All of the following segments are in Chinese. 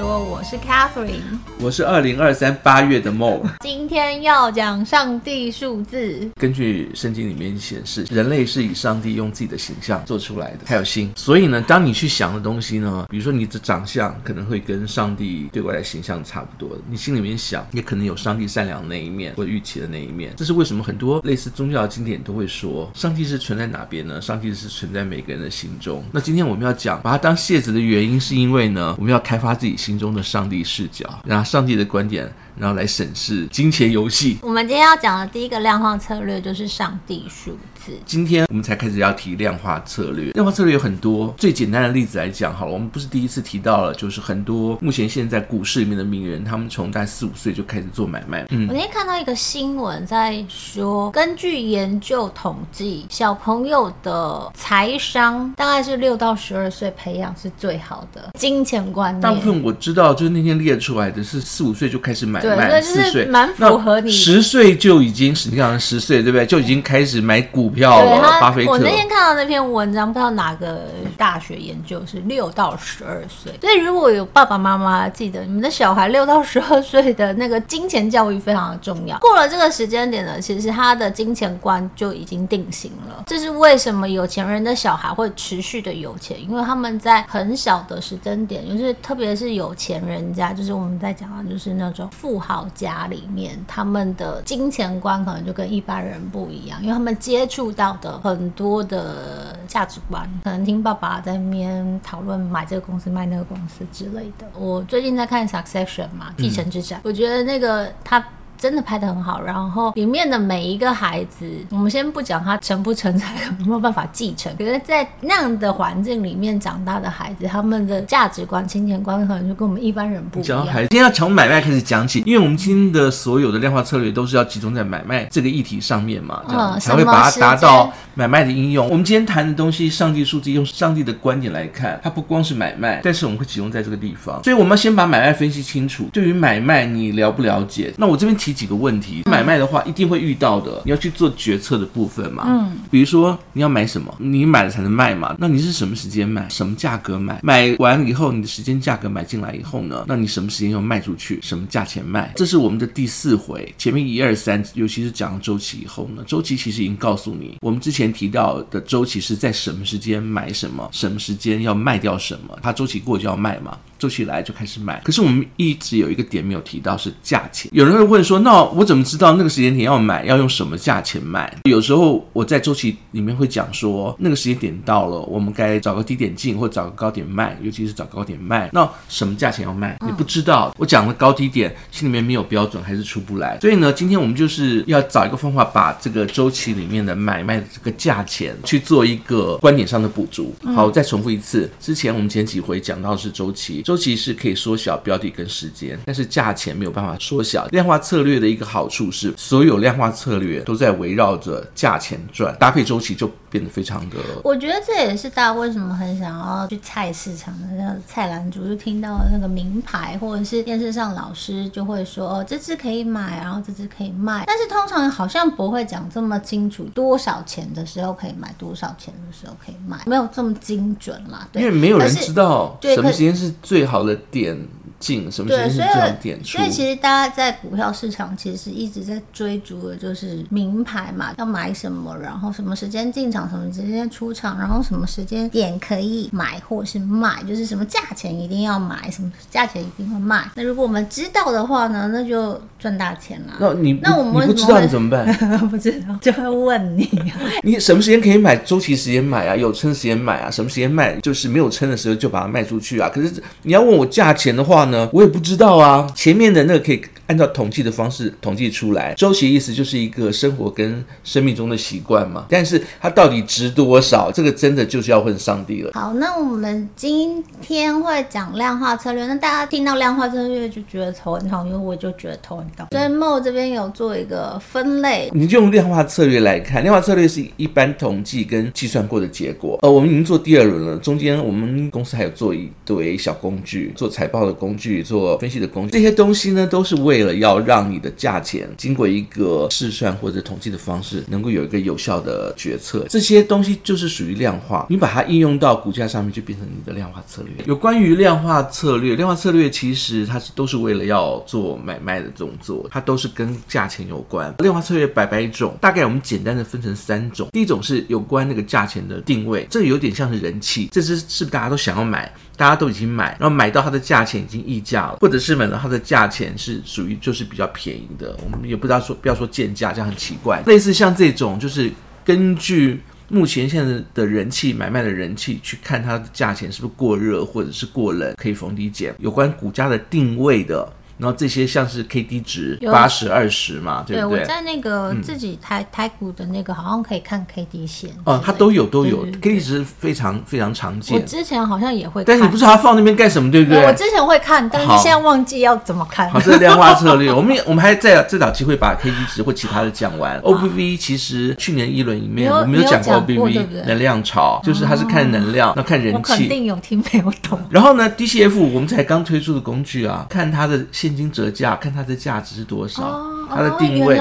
说，我是 Catherine，我是二零二三八月的 Mo。今天要讲上帝数字。根据圣经里面显示，人类是以上帝用自己的形象做出来的，还有心。所以呢，当你去想的东西呢，比如说你的长相可能会跟上帝对外的形象差不多，你心里面想也可能有上帝善良的那一面或预期的那一面。这是为什么很多类似宗教的经典都会说，上帝是存在哪边呢？上帝是存在每个人的心中。那今天我们要讲把它当谢子的原因，是因为呢，我们要开发自己心心中的上帝视角，那上帝的观点，然后来审视金钱游戏。我们今天要讲的第一个量化策略就是上帝数字。今天我们才开始要提量化策略，量化策略有很多。最简单的例子来讲，好了，我们不是第一次提到了，就是很多目前现在股市里面的名人，他们从大概四五岁就开始做买卖。嗯，我那天看到一个新闻在说，根据研究统计，小朋友的财商大概是六到十二岁培养是最好的金钱观念。大部分我知道，就是那天列出来的是四五岁就开始买卖，四岁蛮符合你。十岁就已经，实际上十岁对不对？就已经开始买股票了。巴菲特。我那天看到那篇文章，不知道哪个大学研究是六到十二岁。所以如果有爸爸妈妈记得，你们的小孩六到十二岁的那个金钱教育非常的重要。过了这个时间点呢，其实他的金钱观就已经定型了。这是为什么有钱人的小孩会持续的有钱？因为他们在很小的时间点，就是特别是有钱人家，就是我们在讲的，就是那种富豪家里面，他们的金钱观可能就跟一般人不一样，因为他们接触到的很多的价值观，可能听爸爸在那边讨论买这个公司卖那个公司之类的。我最近在看《Succession》嘛，继承之战，嗯、我觉得那个他。真的拍的很好，然后里面的每一个孩子，我们先不讲他成不成才，有没有办法继承。可是，在那样的环境里面长大的孩子，他们的价值观、金钱观可能就跟我们一般人不一样。今天要从买卖开始讲起，因为我们今天的所有的量化策略都是要集中在买卖这个议题上面嘛，这样才会把它达到买卖的应用。我们今天谈的东西，上帝数字用上帝的观点来看，它不光是买卖，但是我们会集中在这个地方。所以，我们要先把买卖分析清楚。对于买卖，你了不了解？那我这边提几个问题。买卖的话，一定会遇到的，你要去做决策的部分嘛。嗯，比如说你要买什么，你买了才能卖嘛。那你是什么时间买，什么价格买？买完以后，你的时间价格买进来以后呢？那你什么时间要卖出去，什么价钱卖？这是我们的第四回。前面一二三，尤其是讲了周期以后呢，周期其实已经告诉你，我们之前提到的周期是在什么时间买什么，什么时间要卖掉什么。它周期过就要卖嘛，周期来就开始买。可是我们一直有一个点没有提到，是价钱。有人会问说，那我怎么知道那个时间点要买，要用什么价钱买？有时候我在周期里面会讲说，那个时间点到了，我们该找个低点进，或找个高点卖，尤其是找高点卖。那什么价钱要卖？你不知道。我讲的高低点，心里面没有标准，还是出不来。所以呢，今天我们就是要找一个方法，把这个周期里面的买卖的这个价钱去做一个观点上的补足。好，我再重复一次，之前我们前几回讲到的是周期，周期是可以缩小标的跟时间，但是价钱没有办法缩小。量化策略的一个好处是。所有量化策略都在围绕着价钱转，搭配周期就变得非常的。我觉得这也是大家为什么很想要去菜市场的那个菜篮子，就听到那个名牌，或者是电视上老师就会说哦，这只可以买，然后这只可以卖，但是通常好像不会讲这么清楚，多少钱的时候可以买，多少钱的时候可以卖，没有这么精准啦。对，因为没有人知道什么时间是最好的点。进什么时间是这样点出？所以其实大家在股票市场其实一直在追逐的就是名牌嘛，要买什么，然后什么时间进场，什么时间出场，然后什么时间点可以买或是卖，就是什么价钱一定要买，什么价钱一定会卖。那如果我们知道的话呢，那就赚大钱了。那你那我们不知道你怎么办？不知道就会问你，你什么时间可以买？周期时间买啊，有撑时间买啊，什么时间卖？就是没有撑的时候就把它卖出去啊。可是你要问我价钱的话呢，我也不知道啊。前面的那个可以按照统计的方式统计出来，周期意思就是一个生活跟生命中的习惯嘛。但是它到底值多少，这个真的就是要问上帝了。好，那我们今天会讲量化策略。那大家听到量化策略就觉得头很痛，因为我就觉得头很痛。所以 Mo 这边有做一个分类，你就用量化策略来看，量化策略是一般统计跟计算过的结果。呃，我们已经做第二轮了，中间我们公司还有做一堆小工具，做财报的工具。具、做分析的工具，这些东西呢，都是为了要让你的价钱经过一个试算或者统计的方式，能够有一个有效的决策。这些东西就是属于量化，你把它应用到股价上面，就变成你的量化策略。有关于量化策略，量化策略其实它是都是为了要做买卖的动作，它都是跟价钱有关。量化策略百百种，大概我们简单的分成三种。第一种是有关那个价钱的定位，这个有点像是人气，这是是不是大家都想要买？大家都已经买，然后买到它的价钱已经溢价了，或者是买到它的价钱是属于就是比较便宜的，我们也不知道说不要说贱价，这样很奇怪。类似像这种，就是根据目前现在的人气买卖的人气去看它的价钱是不是过热或者是过冷，可以逢低减。有关股价的定位的。然后这些像是 K D 值八十二十嘛，对不对？对，我在那个自己台、嗯、台股的那个好像可以看 K D 线哦，它都有都有 K D 值非常非常常见。我之前好像也会看，但是你不知道它放那边干什么，对不对？我之前会看，但是现在忘记要怎么看。好，这是量化策略。我们我们还在再找机会把 K D 值或其他的讲完。O B V 其实去年一轮里面我们有讲过 O B V 能量潮，就是它是看能量，那看人气。我肯定有听没有懂。然后呢，D C F 我们才刚推出的工具啊，看它的现金折价，看。它的价值是多少？它的定位，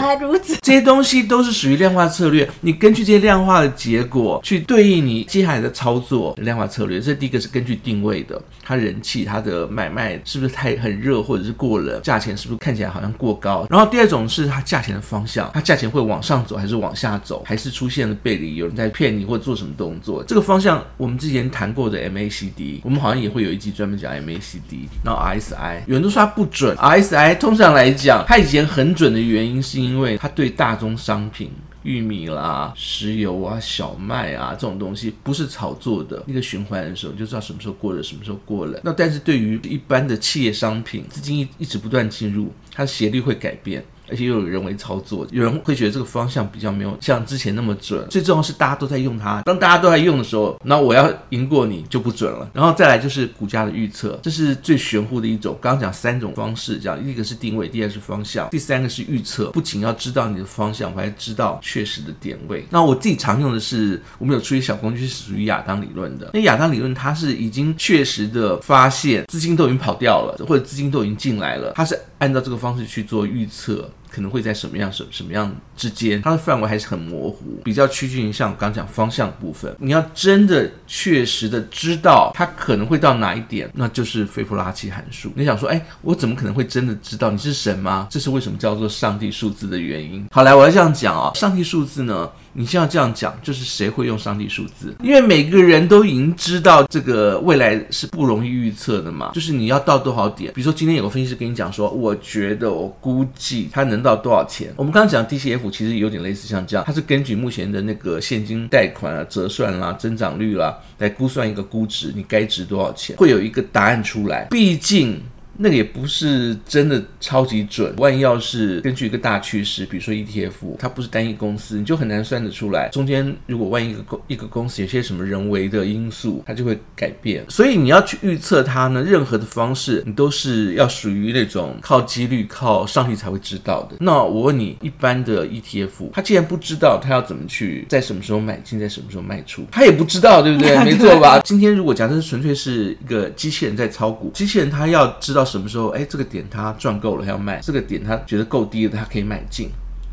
这些东西都是属于量化策略。你根据这些量化的结果去对应你接下来的操作量化策略。这第一个是根据定位的，它人气、它的买卖是不是太很热，或者是过冷？价钱是不是看起来好像过高？然后第二种是它价钱的方向，它价钱会往上走还是往下走？还是出现了背离，有人在骗你或者做什么动作？这个方向我们之前谈过的 MACD，我们好像也会有一集专门讲 MACD。然后 RSI，有人都说它不准，RSI 通常。来讲，它以前很准的原因，是因为它对大宗商品、玉米啦、石油啊、小麦啊这种东西不是炒作的一个循环的时候，就知道什么时候过了，什么时候过了。那但是对于一般的企业商品，资金一一直不断进入，它的斜率会改变。而且又有人为操作，有人会觉得这个方向比较没有像之前那么准。最重要是大家都在用它，当大家都在用的时候，那我要赢过你就不准了。然后再来就是股价的预测，这是最玄乎的一种。刚刚讲三种方式，讲一个是定位，第二是方向，第三个是预测。不仅要知道你的方向，我还知道确实的点位。那我自己常用的是，我们有出一小工具是属于亚当理论的。那亚当理论它是已经确实的发现资金都已经跑掉了，或者资金都已经进来了，它是按照这个方式去做预测。可能会在什么样什什么样之间，它的范围还是很模糊，比较趋近于像我刚讲方向部分。你要真的确实的知道它可能会到哪一点，那就是斐波拉契函数。你想说，哎，我怎么可能会真的知道？你是神吗？这是为什么叫做上帝数字的原因。好，来，我要这样讲啊，上帝数字呢？你现在这样讲，就是谁会用上帝数字？因为每个人都已经知道这个未来是不容易预测的嘛。就是你要到多少点？比如说今天有个分析师跟你讲说，我觉得我估计他能到多少钱。我们刚刚讲 DCF 其实有点类似像这样，它是根据目前的那个现金贷款啊、折算啦、增长率啦来估算一个估值，你该值多少钱，会有一个答案出来。毕竟。那个也不是真的超级准，万一要是根据一个大趋势，比如说 ETF，它不是单一公司，你就很难算得出来。中间如果万一一个公一个公司有些什么人为的因素，它就会改变。所以你要去预测它呢，任何的方式你都是要属于那种靠几率、靠上帝才会知道的。那我问你，一般的 ETF，它既然不知道它要怎么去在什么时候买进，在什么时候卖出，它也不知道，对不对？没错吧？今天如果假设纯粹是一个机器人在炒股，机器人它要知道。什么时候？哎，这个点他赚够了，他要卖；这个点他觉得够低了，他可以买进。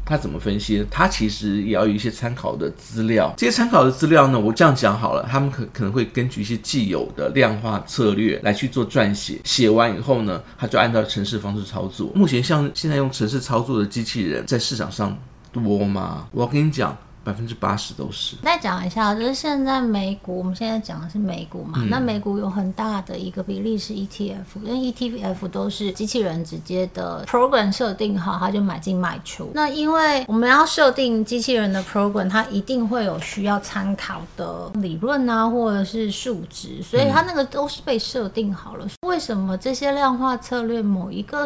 他怎么分析？他其实也要有一些参考的资料。这些参考的资料呢，我这样讲好了，他们可可能会根据一些既有的量化策略来去做撰写。写完以后呢，他就按照程式方式操作。目前像现在用程式操作的机器人在市场上多吗？我要跟你讲。百分之八十都是。再讲一下，就是现在美股，我们现在讲的是美股嘛。嗯、那美股有很大的一个比例是 ETF，因为 ETF 都是机器人直接的 program 设定好，它就买进卖出。那因为我们要设定机器人的 program，它一定会有需要参考的理论啊，或者是数值，所以它那个都是被设定好了。嗯、为什么这些量化策略某一个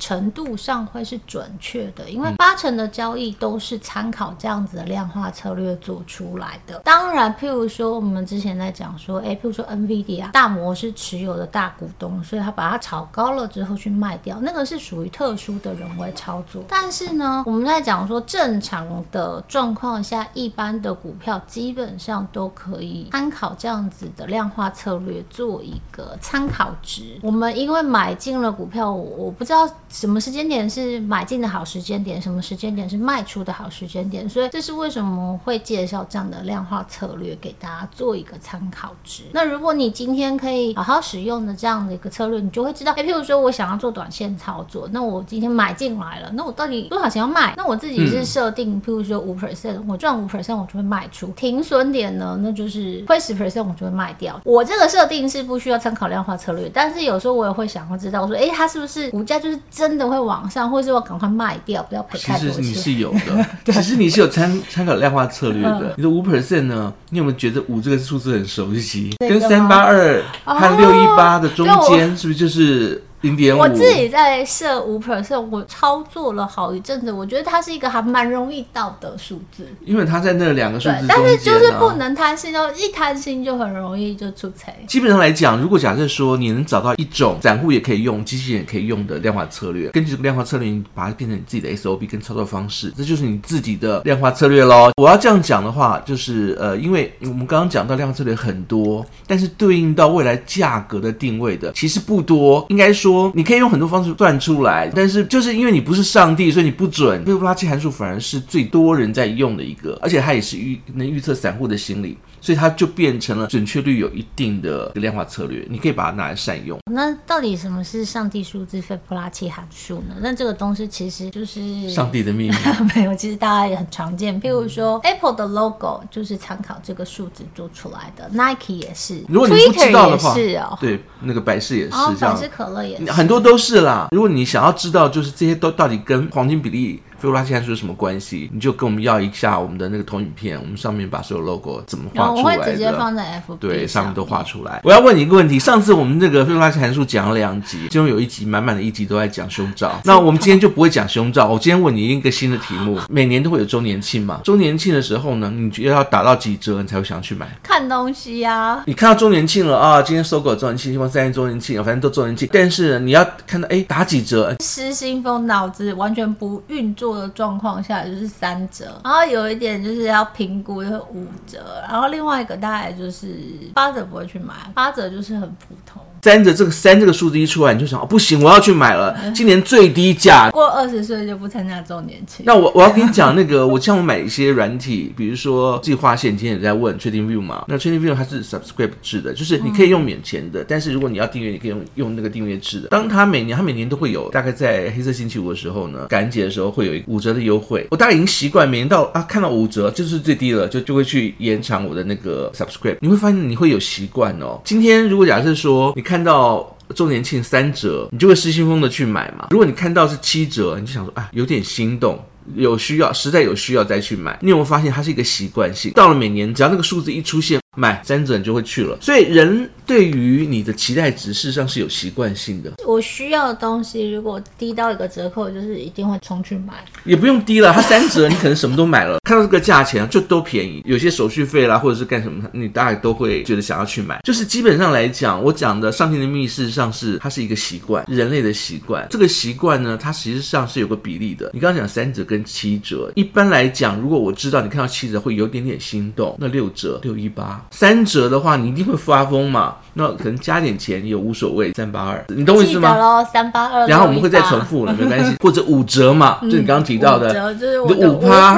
程度上会是准确的？因为八成的交易都是参考这样子的量化。化策略做出来的。当然，譬如说我们之前在讲说，哎，譬如说 NVIDIA 大摩是持有的大股东，所以他把它炒高了之后去卖掉，那个是属于特殊的人为操作。但是呢，我们在讲说正常的状况下，一般的股票基本上都可以参考这样子的量化策略做一个参考值。我们因为买进了股票，我不知道什么时间点是买进的好时间点，什么时间点是卖出的好时间点，所以这是为什么会介绍这样的量化策略给大家做一个参考值。那如果你今天可以好好使用的这样的一个策略，你就会知道，哎，譬如说我想要做短线操作，那我今天买进来了，那我到底多少钱要卖？那我自己是设定，嗯、譬如说五 percent，我赚五 percent 我就会卖出，停损点呢，那就是亏十 percent 我就会卖掉。我这个设定是不需要参考量化策略，但是有时候我也会想要知道说，哎，它是不是股价就是真的会往上，或是我赶快卖掉，不要赔太多钱。其实你是有的，其实你是有参参考量化策略的。你的五 percent 呢？你有没有觉得五这个数字很熟悉？跟三八二和六一八的中间是不是就是？零点五，我自己在设五 percent，我操作了好一阵子，我觉得它是一个还蛮容易到的数字，因为它在那两个数字但是就是不能贪心哦，一贪心就很容易就出彩。基本上来讲，如果假设说你能找到一种散户也可以用、机器人也可以用的量化策略，根据这个量化策略，你把它变成你自己的 SOP 跟操作方式，这就是你自己的量化策略喽。我要这样讲的话，就是呃，因为我们刚刚讲到量化策略很多，但是对应到未来价格的定位的其实不多，应该说说你可以用很多。方式算出来，但是就是因为你不是上帝，所以你不准。斐波那契函数反而是最多人在用的一个，而且它也是预能预测散户的心理。所以它就变成了准确率有一定的量化策略，你可以把它拿来善用。那到底什么是上帝数字斐波那契函数呢？那这个东西其实就是上帝的秘密。没有，其实大家也很常见。譬如说，Apple 的 logo 就是参考这个数字做出来的，Nike 也是。如果你不知道的话，是哦，对，那个百事也是哦，这样。百事可乐也是，很多都是啦。如果你想要知道，就是这些都到底跟黄金比例。斐波那契函数有什么关系？你就跟我们要一下我们的那个投影片，我们上面把所有 logo 怎么画出来的。我会直接放在 FB 对，上面都画出来。我要问你一个问题：上次我们那个斐波那契函数讲了两集，其中有一集满满的一集都在讲胸罩。那我们今天就不会讲胸罩。我今天问你一个新的题目：每年都会有周年庆嘛？周年庆的时候呢，你觉得要打到几折你才会想去买？看东西呀、啊。你看到周年庆了啊？今天搜狗周年庆，星光三月周年庆，反正都周年庆。但是你要看到哎，打几折？失心疯，脑子完全不运作的状况下。就是三折，然后有一点就是要评估就是五折，然后另外一个大概就是八折不会去买，八折就是很普通。三折这个三这个数字一出来，你就想哦，不行，我要去买了，今年最低价。过二十岁就不参加周年庆。那我我要跟你讲那个，我像我买一些软体，比如说自己画线，今天也在问 TradingView 嘛。那 TradingView 它是 subscribe 制的，就是你可以用免钱的，嗯、但是如果你要订阅，你可以用用那个订阅制的。当它每年它每年都会有，大概在黑色星期五的时候呢，感恩节的时候会有一五折的优惠。我大概已经习惯，每年到啊看到五折就是最低了，就就会去延长我的那个 subscribe。你会发现你会有习惯哦。今天如果假设说你看看到周年庆三折，你就会失心疯的去买嘛。如果你看到是七折，你就想说啊，有点心动，有需要，实在有需要再去买。你有没有发现它是一个习惯性？到了每年，只要那个数字一出现，买三折你就会去了。所以人。对于你的期待值，事实上是有习惯性的。我需要的东西，如果低到一个折扣，就是一定会冲去买。也不用低了，它三折，你可能什么都买了。看到这个价钱就都便宜，有些手续费啦，或者是干什么，你大概都会觉得想要去买。就是基本上来讲，我讲的上天的秘密，事实上是它是一个习惯，人类的习惯。这个习惯呢，它实际上是有个比例的。你刚刚讲三折跟七折，一般来讲，如果我知道你看到七折会有点点心动，那六折六一八，三折的话，你一定会发疯嘛。那可能加点钱也无所谓，三八二，你懂我意思吗？三八二，然后我们会再重复了，没关系，或者五折嘛，就你刚刚提到的，五折就是我的五趴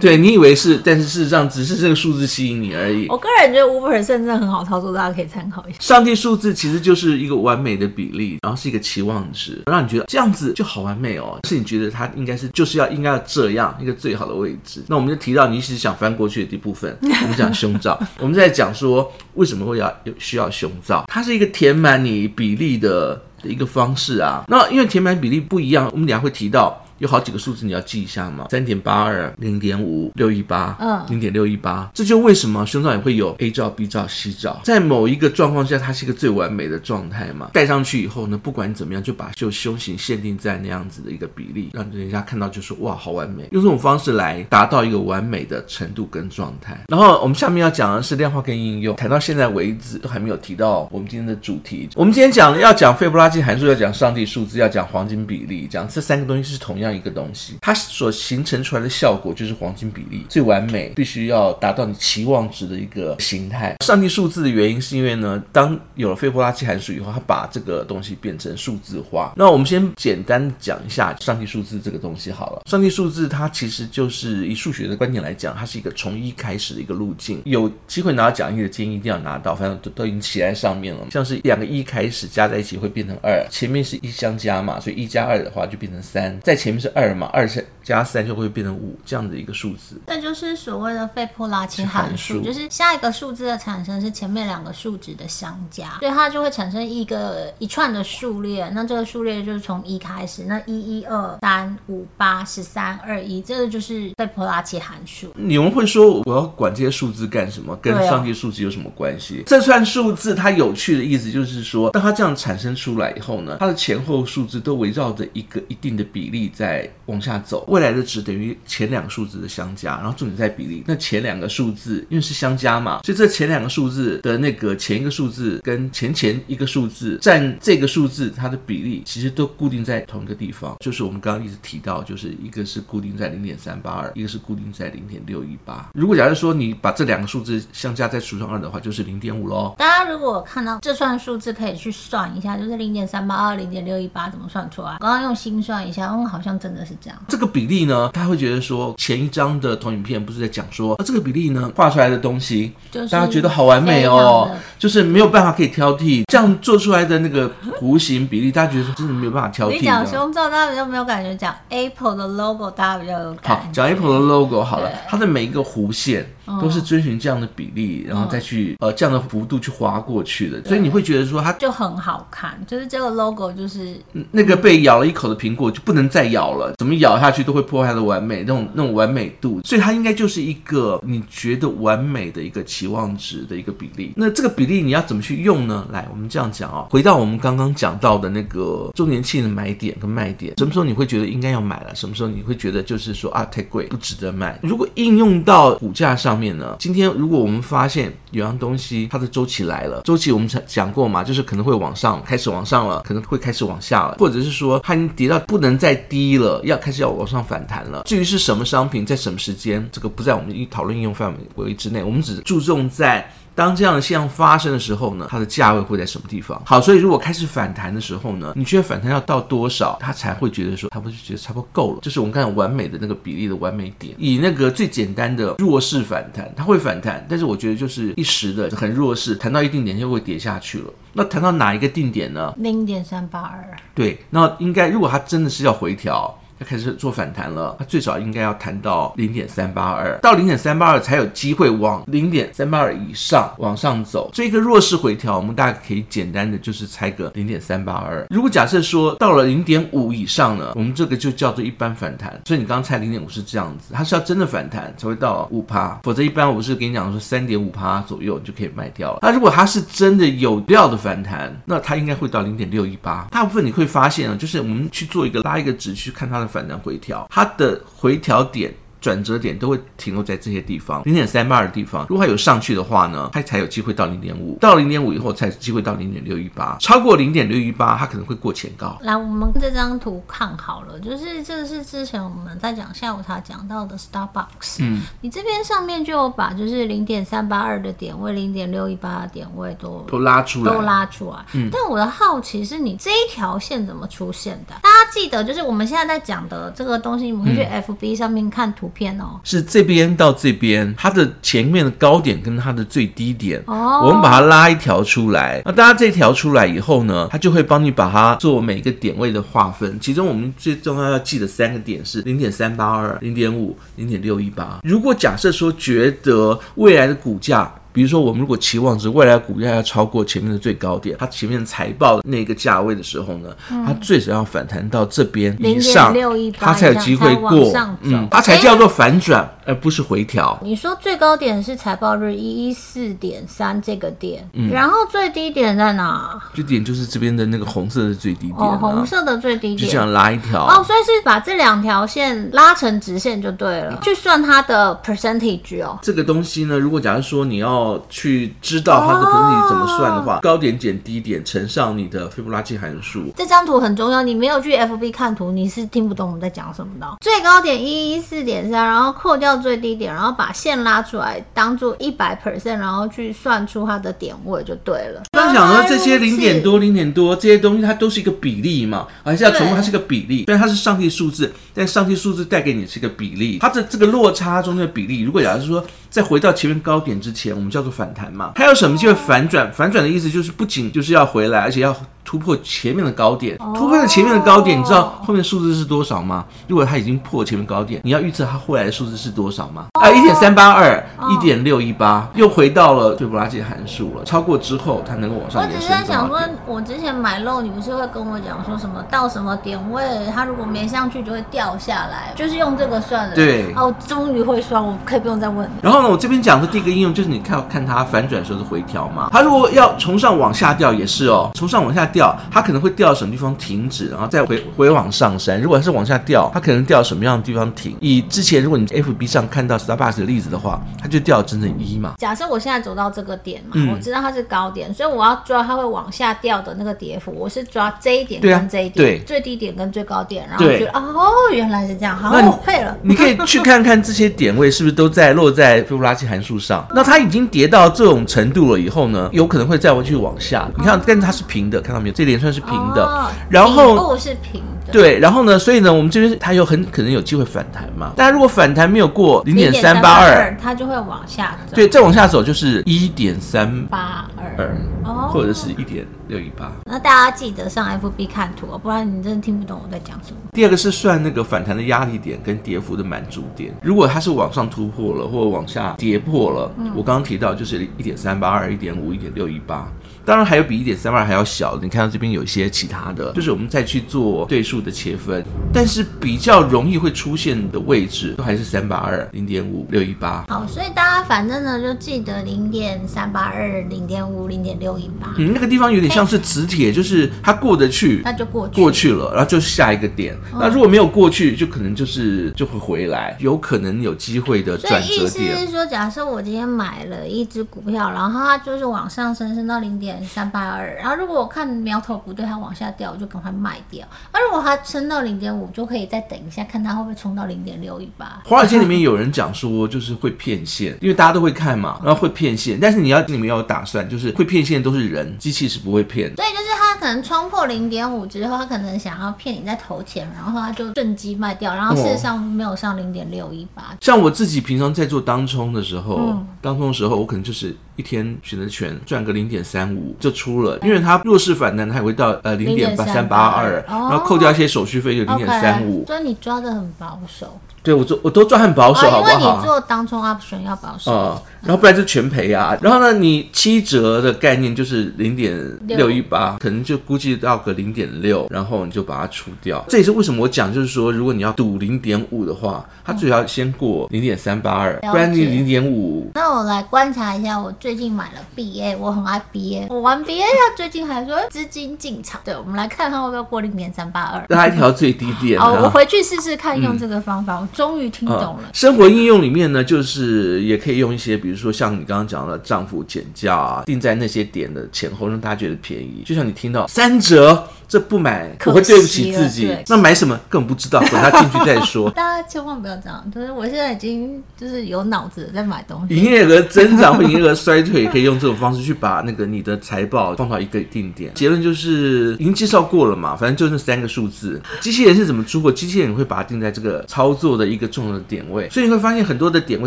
对，你以为是，但是事实上只是这个数字吸引你而已。我个人觉得五 percent 真的很好操作，大家可以参考一下。上帝数字其实就是一个完美的比例，然后是一个期望值，让你觉得这样子就好完美哦，是你觉得它应该是就是要应该要这样一个最好的位置。那我们就提到你一直想翻过去的第一部分，我们讲胸罩，我们在讲说为什么会要有需要胸罩，它是一个。填满你比例的的一个方式啊，那因为填满比例不一样，我们等下会提到有好几个数字你要记一下嘛，三点八二、零点五、六一八，嗯，零点六一八，这就为什么胸罩也会有 A 罩、B 罩、C 罩，在某一个状况下，它是一个最完美的状态嘛。戴上去以后呢，不管怎么样，就把就胸型限定在那样子的一个比例，让人家看到就说哇，好完美，用这种方式来达到一个完美的程度跟状态。然后我们下面要讲的是量化跟应用，谈到现在为止都还没有提到我们今天的主题。我们今天讲要讲斐波拉契函数，要讲上帝数字，要讲黄金比例，讲这三个东西是同样一个东西，它所形成出来的效果就是黄金比例最完美，必须要达到你期望值的一个形态。上帝数字的原因是因为呢，当有了斐波拉契函数以后，它把这个东西变成数字化。那我们先简单讲一下上帝数字这个东西好了。上帝数字它其实就是以数学的观点来讲，它是一个从一开始的一个路径。有机会拿到奖励的建议一定要拿到，反正都都已经写在上面了。像是两个一开始加在一起会变成二，前面是一相加嘛，所以一加二的话就变成三，在前面是二嘛，二是加三就会变成五这样的一个数字。这就是所谓的费波拉奇函数，就是下一个数字的产生是前面两个数值的相加，所以它就会产生一个一串的数列。那这个数列就是从一开始，那一一二三五八十三二一，这个就是费波拉奇函数。你们会说我要管这些数字干什么？跟上帝数字有什么关系？哦、这串数字它有趣的意思就是说，当它这样产生出来以后呢，它的前后数字都围绕着一个一定的比例在在往下走，未来的值等于前两个数字的相加，然后重点在比例。那前两个数字因为是相加嘛，所以这前两个数字的那个前一个数字跟前前一个数字占这个数字它的比例，其实都固定在同一个地方。就是我们刚刚一直提到，就是一个是固定在零点三八二，一个是固定在零点六一八。如果假如说你把这两个数字相加再除上二的话，就是零点五喽。大家如果看到这串数字，可以去算一下，就是零点三八二、零点六一八怎么算出来？刚刚用心算一下，嗯，好像真的是这样。这个比例呢，他会觉得说，前一张的投影片不是在讲说，啊，这个比例呢画出来的东西，就是大家觉得好完美哦，就是没有办法可以挑剔，这样做出来的那个弧形比例，大家觉得说真的没有办法挑剔。你讲胸罩，大家比较没有感觉；讲 Apple 的 logo，大家比较有感觉。好，讲 Apple 的 logo 好了，它的每一个弧线。都是遵循这样的比例，然后再去呃这样的幅度去划过去的，所以你会觉得说它就很好看，就是这个 logo 就是那个被咬了一口的苹果就不能再咬了，怎么咬下去都会破坏它的完美那种那种完美度，所以它应该就是一个你觉得完美的一个期望值的一个比例。那这个比例你要怎么去用呢？来，我们这样讲啊，回到我们刚刚讲到的那个周年庆的买点跟卖点，什么时候你会觉得应该要买了？什么时候你会觉得就是说啊太贵不值得买？如果应用到股价上。面呢？今天如果我们发现有样东西它的周期来了，周期我们讲过嘛，就是可能会往上，开始往上了，可能会开始往下了，或者是说它已经跌到不能再低了，要开始要往上反弹了。至于是什么商品，在什么时间，这个不在我们讨论应用范围之内，我们只注重在。当这样的现象发生的时候呢，它的价位会在什么地方？好，所以如果开始反弹的时候呢，你觉得反弹要到多少，它才会觉得说，它不是觉得差不多够了？就是我们看完美的那个比例的完美点。以那个最简单的弱势反弹，它会反弹，但是我觉得就是一时的很弱势，弹到一定点就会跌下去了。那弹到哪一个定点呢？零点三八二。对，那应该如果它真的是要回调。开始做反弹了，它最少应该要弹到零点三八二，到零点三八二才有机会往零点三八二以上往上走。这个弱势回调，我们大家可以简单的就是猜个零点三八二。如果假设说到了零点五以上呢，我们这个就叫做一般反弹。所以你刚刚猜零点五是这样子，它是要真的反弹才会到五趴，否则一般我是跟你讲说三点五趴左右你就可以卖掉了。那如果它是真的有料的反弹，那它应该会到零点六一八。大部分你会发现啊，就是我们去做一个拉一个值去看它的。反弹回调，它的回调点。转折点都会停留在这些地方，零点三八的地方。如果它有上去的话呢，它才有机会到零点五，到零点五以后才有机会到零点六一八。超过零点六一八，它可能会过前高。来，我们这张图看好了，就是这个是之前我们在讲下午茶讲到的 Starbucks。嗯，你这边上面就有把就是零点三八二的点位、零点六一八的点位都都拉出来，都拉出来。嗯，但我的好奇是你这一条线怎么出现的？大家记得，就是我们现在在讲的这个东西，你们去 FB 上面看图。片哦，是这边到这边，它的前面的高点跟它的最低点，哦，我们把它拉一条出来。那大家这条出来以后呢，它就会帮你把它做每个点位的划分。其中我们最重要要记的三个点是零点三八二、零点五、零点六一八。如果假设说觉得未来的股价，比如说，我们如果期望值未来股价要超过前面的最高点，它前面财报的那个价位的时候呢，嗯、它最少要反弹到这边以上，它才有机会过。嗯，它才叫做反转，欸、而不是回调。你说最高点是财报日一一四点三这个点，嗯，然后最低点在哪？最低点就是这边的那个红色的最低点，哦，红色的最低点，就这样拉一条。哦，所以是把这两条线拉成直线就对了，去算它的 percentage 哦。这个东西呢，如果假如说你要去知道它的 percentage 怎么算的话，哦、高点减低点乘上你的斐波拉契函数。这张图很重要，你没有去 FB 看图，你是听不懂我们在讲什么的。最高点一一四点三，然后扣掉最低点，然后把线拉出来当做一百 percent，然后去算出它的点位就对了。刚讲了这些零点多、零点多这些东西，它都是一个比例嘛，还是要重复，它是个比例。虽然它是上帝数字，但上帝数字带给你是一个比例，它的这个落差中的比例，如果假如说再回到前面高点之前，我们叫做反弹嘛，还有什么机会反转？反转的意思就是不仅就是要回来，而且要。突破前面的高点，突破了前面的高点，你知道后面的数字是多少吗？如果它已经破前面高点，你要预测它后来的数字是多少吗？啊，一点三八二，一点六一八，又回到了斐波拉契函数了。超过之后，它能够往上。我只是在想说，我之前买肉，你不是会跟我讲说什么到什么点位，它如果没上去就会掉下来，就是用这个算的。对。哦，终于会算，我可以不用再问。然后呢，我这边讲的第一个应用就是你看看它反转时候的回调嘛。它如果要从上往下掉也是哦，从上往下掉。它可能会掉到什么地方停止，然后再回回往上升。如果是往下掉，它可能掉到什么样的地方停？以之前如果你 FB 上看到 Starbucks 的例子的话，它就掉整整一嘛。假设我现在走到这个点嘛，嗯、我知道它是高点，所以我要抓它会往下掉的那个跌幅，我是抓这一点跟这一点，对啊、对最低点跟最高点，然后就哦，原来是这样，好，那我会了。你可以去看看这些点位是不是都在落在斐波拉契函数上。那它已经跌到这种程度了以后呢，有可能会再回去往下。你看，但是它是平的，看到这点算是平。的，哦、然后是平的，对，然后呢，所以呢，我们这边它有很可能有机会反弹嘛。但如果反弹没有过零点三八二，它就会往下走。对，再往下走就是一点三八二，哦，或者是一点六一八。那大家记得上 FB 看图哦，不然你真的听不懂我在讲什么。第二个是算那个反弹的压力点跟跌幅的满足点。如果它是往上突破了，或者往下跌破了，嗯、我刚刚提到就是一点三八二、一点五、一点六一八。当然还有比一点三二还要小的，你看到这边有一些其他的，就是我们再去做对数的切分，但是比较容易会出现的位置都还是三八二、零点五、六一八。好，所以大家反正呢就记得零点三八二、零点五、零点六一八。嗯，那个地方有点像是磁铁，就是它过得去，那就过去过去了，然后就下一个点。嗯、那如果没有过去，就可能就是就会回来，有可能有机会的转折点。所以意思是说，假设我今天买了一只股票，然后它就是往上升，升到零点。三八二，然后如果我看苗头不对，它往下掉，我就赶快卖掉。那如果它升到零点五，就可以再等一下，看它会不会冲到零点六一八。华尔街里面有人讲说，就是会骗线，因为大家都会看嘛，然后会骗线。但是你要你们要有打算，就是会骗线都是人，机器是不会骗。所以就是它可能冲破零点五之后，他可能想要骗你再投钱，然后他就趁机卖掉，然后事实上没有上零点六一八。像我自己平常在做当冲的时候，嗯、当冲的时候，我可能就是。一天选择权赚个零点三五就出了，因为它弱势反弹，它也会到呃零点八三八二，然后扣掉一些手续费就零点三五，所以你抓的很保守。对我做我都赚很保守，好不好？因为你做当中 option 要保守。啊、嗯，然后不然就全赔啊。然后呢，你七折的概念就是零点六一八，可能就估计到个零点六，然后你就把它除掉。这也是为什么我讲，就是说，如果你要赌零点五的话，它最好先过零点三八二，不然你零点五。那我来观察一下，我最近买了 BA，我很爱 BA，我玩 BA，它最近还说资金进场。对，我们来看看会不会过零点三八二，拉一条最低点。哦，我回去试试看用这个方法。嗯终于听懂了。生活应用里面呢，就是也可以用一些，比如说像你刚刚讲的丈夫减价啊，定在那些点的前后，让大家觉得便宜。就像你听到三折。这不买我会对不起自己，那买什么根本不知道，等他进去再说。大家千万不要这样，就是我现在已经就是有脑子在买东西。营业额增长或营业额衰退，可以用这种方式去把那个你的财报放到一个定点。结论就是已经介绍过了嘛，反正就那三个数字。机器人是怎么出货？机器人会把它定在这个操作的一个重要的点位，所以你会发现很多的点位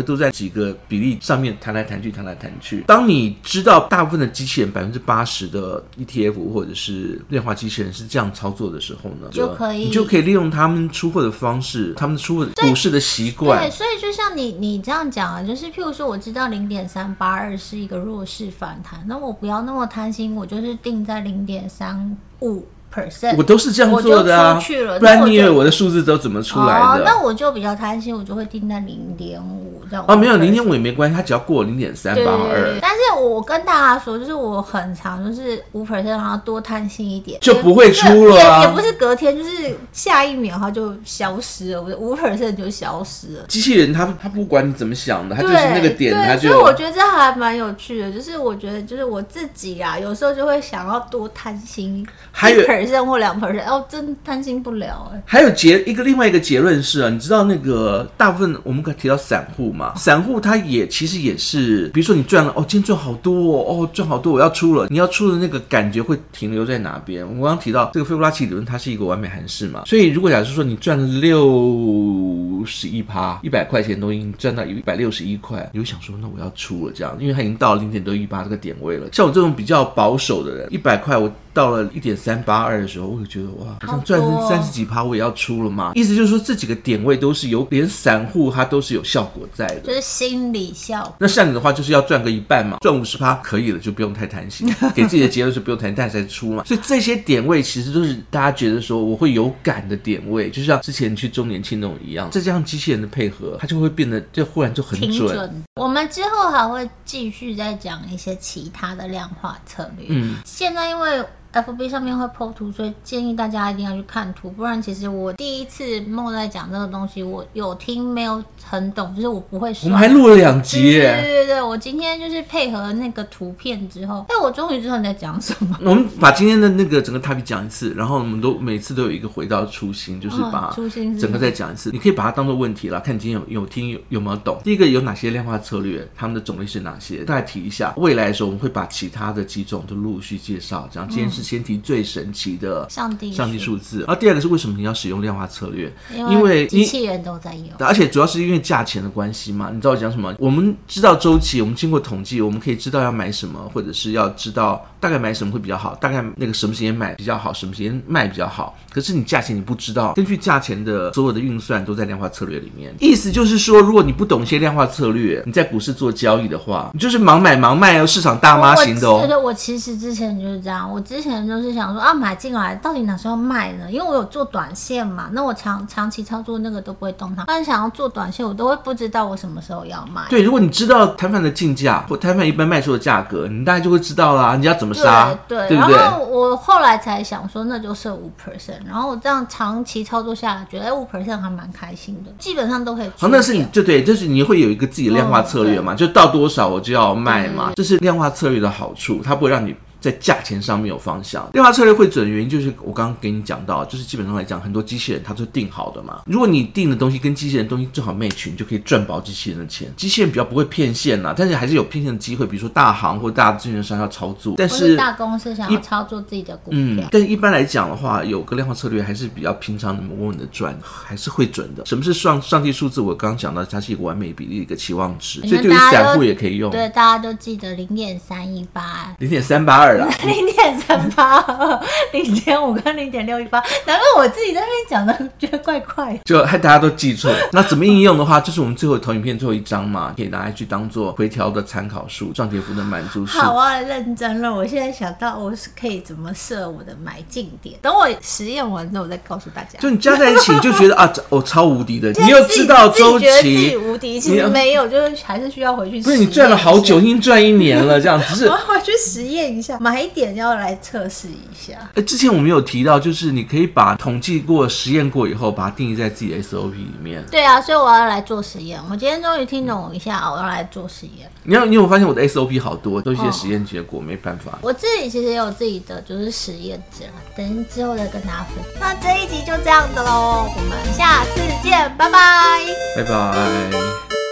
都在几个比例上面弹来弹去，弹来弹去。当你知道大部分的机器人百分之八十的 ETF 或者是量化机器人。是这样操作的时候呢，就可以，你就可以利用他们出货的方式，他们出货股市的习惯。对，所以就像你你这样讲啊，就是譬如说，我知道零点三八二是一个弱势反弹，那我不要那么贪心，我就是定在零点三五。我都是这样做的啊，不然你以为我的数字都怎么出来的？哦，那我就比较贪心，我就会定在零点五这样。哦，没有零点五也没关系，它只要过零点三八二。但是我跟大家说，就是我很常就是五 percent，然后多贪心一点，就不会出了啊。也不是隔天，就是下一秒它就消失了，我的五 percent 就消失了。机器人它它不管你怎么想的，它就是那个点，它就。所以我觉得这还蛮有趣的，就是我觉得就是我自己啊，有时候就会想要多贪心，还有 percent 或两 percent。哦，真贪心不了哎。还有结一个另外一个结论是啊，你知道那个大部分我们可以提到散户嘛？散户他也其实也是，比如说你赚了哦，今天赚好多哦，哦赚好多，我要出了。你要出的那个感觉会停留在哪边？我刚刚提到这个斐波拉契理论，它是一个完美函数嘛。所以如果假设说你赚了六十一趴，一百块钱都已经赚到一百六十一块，你会想说那我要出了这样，因为它已经到了零点六一八这个点位了。像我这种比较保守的人，一百块我到了一点三八二的时候，我就觉得。哇，好像赚成三十几趴，我也要出了嘛？意思就是说，这几个点位都是有，连散户它都是有效果在的，就是心理效果。那像你的话，就是要赚个一半嘛，赚五十趴可以了，就不用太贪心，给自己的结论是不用贪，但才出嘛。所以这些点位其实都是大家觉得说我会有感的点位，就像之前去周年庆那种一样，再加上机器人的配合，它就会变得就忽然就很准。准。我们之后还会继续再讲一些其他的量化策略。嗯，现在因为。FB 上面会 po 图，所以建议大家一定要去看图，不然其实我第一次 Mo 在讲这个东西，我有听没有很懂，就是我不会说。我们还录了两集耶。对对对，我今天就是配合那个图片之后，但我终于知道你在讲什么。我们把今天的那个整个 topic 讲一次，然后我们都每次都有一个回到初心，就是把初心整个再讲一次。你可以把它当做问题了，看你今天有有听有有没有懂。第一个有哪些量化策略，他们的种类是哪些？大概提一下。未来的时候我们会把其他的几种都陆续介绍。这样今天是先提最神。奇的上帝上帝数字，然后第二个是为什么你要使用量化策略？因为机器人都在用，而且主要是因为价钱的关系嘛。你知道我讲什么？我们知道周期，我们经过统计，我们可以知道要买什么，或者是要知道大概买什么会比较好，大概那个什么时间买比较好，什么时间卖比较好。可是你价钱你不知道，根据价钱的所有的运算都在量化策略里面。意思就是说，如果你不懂一些量化策略，你在股市做交易的话，你就是盲买盲卖哦，市场大妈型的哦。对对，我其实之前就是这样，我之前就是想说啊。买进来到底哪时候卖呢？因为我有做短线嘛，那我长长期操作那个都不会动它。但是想要做短线，我都会不知道我什么时候要卖。对，如果你知道摊贩的进价或摊贩一般卖出的价格，你大概就会知道啦。你要怎么杀？对，对，对？然后我后来才想说，那就设五 percent。然后我这样长期操作下来，觉得五 percent 还蛮开心的，基本上都可以。好，那是你就对，就是你会有一个自己的量化策略嘛，嗯、就到多少我就要卖嘛，这是量化策略的好处，它不会让你。在价钱上面有方向，量化策略会准的原因就是我刚刚给你讲到，就是基本上来讲，很多机器人它都是定好的嘛。如果你定的东西跟机器人东西正好 match，你就可以赚饱机器人的钱。机器人比较不会骗线呐，但是还是有骗线的机会，比如说大行或大资源商要操作，但是大公司想要操作自己的股票。嗯，但是一般来讲的话，有个量化策略还是比较平常的稳稳的赚，还是会准的。什么是上上帝数字？我刚刚讲到，它是一个完美比例的一个期望值，所以对于散户也可以用。对，大家都记得零点三一八，零点三八二。零点 三八二，零点五跟零点六一八，难怪我自己在那边讲的觉得怪怪，就害大家都记错。那怎么应用的话，就是我们最后投影片最后一张嘛，可以拿来去当做回调的参考数，涨跌幅的满足数。好啊，认真了。我现在想到我是可以怎么设我的买进点，等我实验完之后我再告诉大家。就你加在一起，你就觉得 啊，我超无敌的。你又知道周期，自己无敌，其实没有，就是还是需要回去。不是你赚了好久，已经赚一年了，这样只是我要回去实验一下，买点要来测试一下。哎，之前我们有提到，就是你可以把统计过、实验过以后，把它定义在自己的 SOP 里面。对啊，所以我要来做实验。我今天终于听懂一下，我要来做实验。你要，你有发现我的 SOP 好多，都是一些实验结果，哦、没办法。我自己其实也有自己的就是实验者，等之后再跟大家分享。那这一集就这样的喽，我们下次见，拜拜，拜拜。